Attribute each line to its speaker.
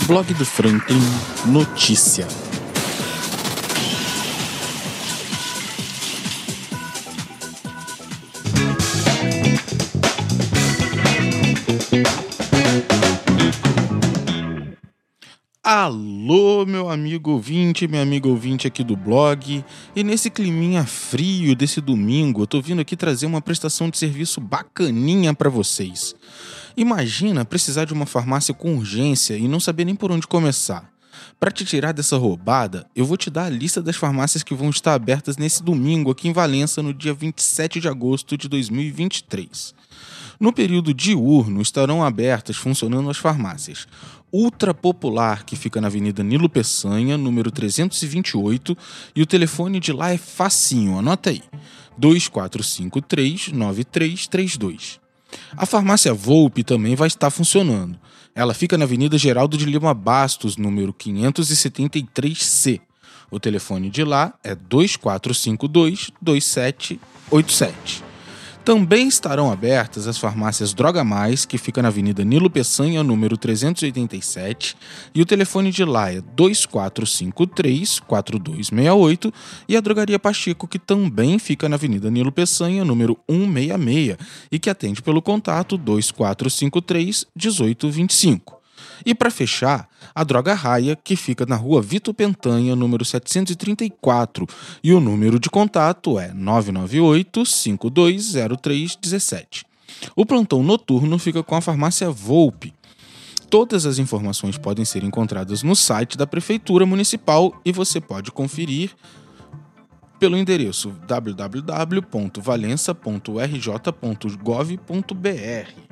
Speaker 1: Blog do Franklin Notícia. Alô, meu amigo ouvinte, minha amiga ouvinte aqui do blog. E nesse climinha frio desse domingo, eu tô vindo aqui trazer uma prestação de serviço bacaninha para vocês. Imagina precisar de uma farmácia com urgência e não saber nem por onde começar. Para te tirar dessa roubada, eu vou te dar a lista das farmácias que vão estar abertas nesse domingo aqui em Valença, no dia 27 de agosto de 2023. No período diurno estarão abertas funcionando as farmácias Ultra Popular, que fica na Avenida Nilo Peçanha, número 328, e o telefone de lá é facinho, anota aí: 2453-9332. A farmácia Volpe também vai estar funcionando. Ela fica na Avenida Geraldo de Lima Bastos, número 573C. O telefone de lá é 2452-2787. Também estarão abertas as farmácias Droga Mais, que fica na Avenida Nilo Peçanha, número 387, e o telefone de lá é 2453-4268, e a Drogaria Pacheco, que também fica na Avenida Nilo Peçanha, número 166, e que atende pelo contato 2453-1825. E para fechar, a Droga Raia, que fica na rua Vitor Pentanha, número 734, e o número de contato é 998-520317. O plantão noturno fica com a farmácia Volpe. Todas as informações podem ser encontradas no site da Prefeitura Municipal e você pode conferir pelo endereço www.valença.rj.gov.br.